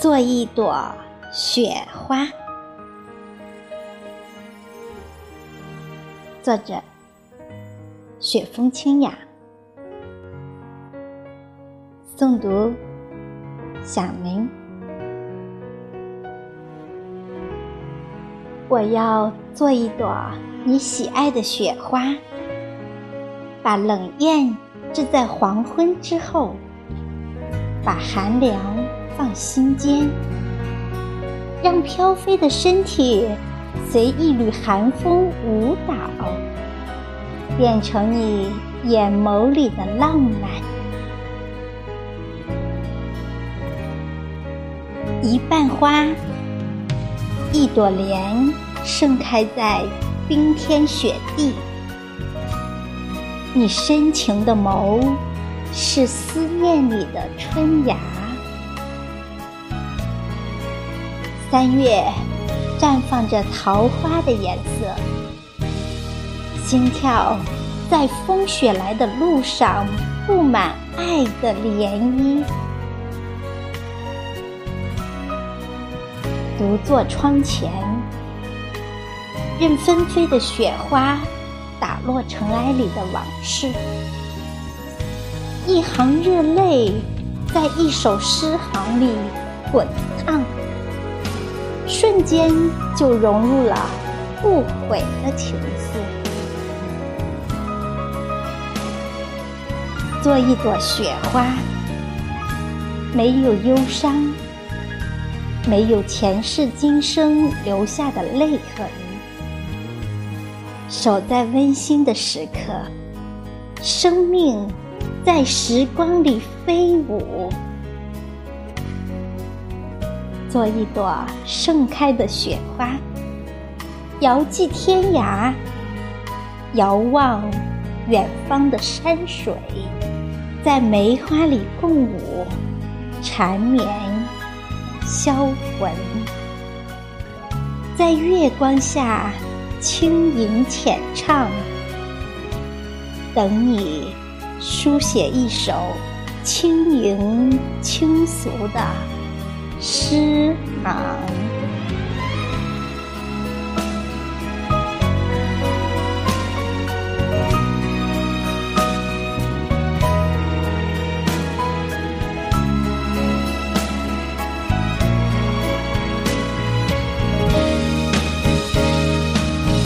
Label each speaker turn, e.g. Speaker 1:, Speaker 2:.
Speaker 1: 做一朵雪花。作者：雪风清雅。诵读：小明。我要做一朵你喜爱的雪花，把冷艳置在黄昏之后，把寒凉。放心间，让飘飞的身体随一缕寒风舞蹈，变成你眼眸里的浪漫。一瓣花，一朵莲，盛开在冰天雪地。你深情的眸，是思念里的春芽。三月，绽放着桃花的颜色，心跳在风雪来的路上，布满爱的涟漪。独坐窗前，任纷飞的雪花打落尘埃里的往事，一行热泪在一首诗行里滚烫。瞬间就融入了不悔的情愫。做一朵雪花，没有忧伤，没有前世今生留下的泪痕，守在温馨的时刻，生命在时光里飞舞。做一朵盛开的雪花，遥寄天涯，遥望远方的山水，在梅花里共舞，缠绵销魂，在月光下轻吟浅唱，等你书写一首轻盈轻俗的。诗行。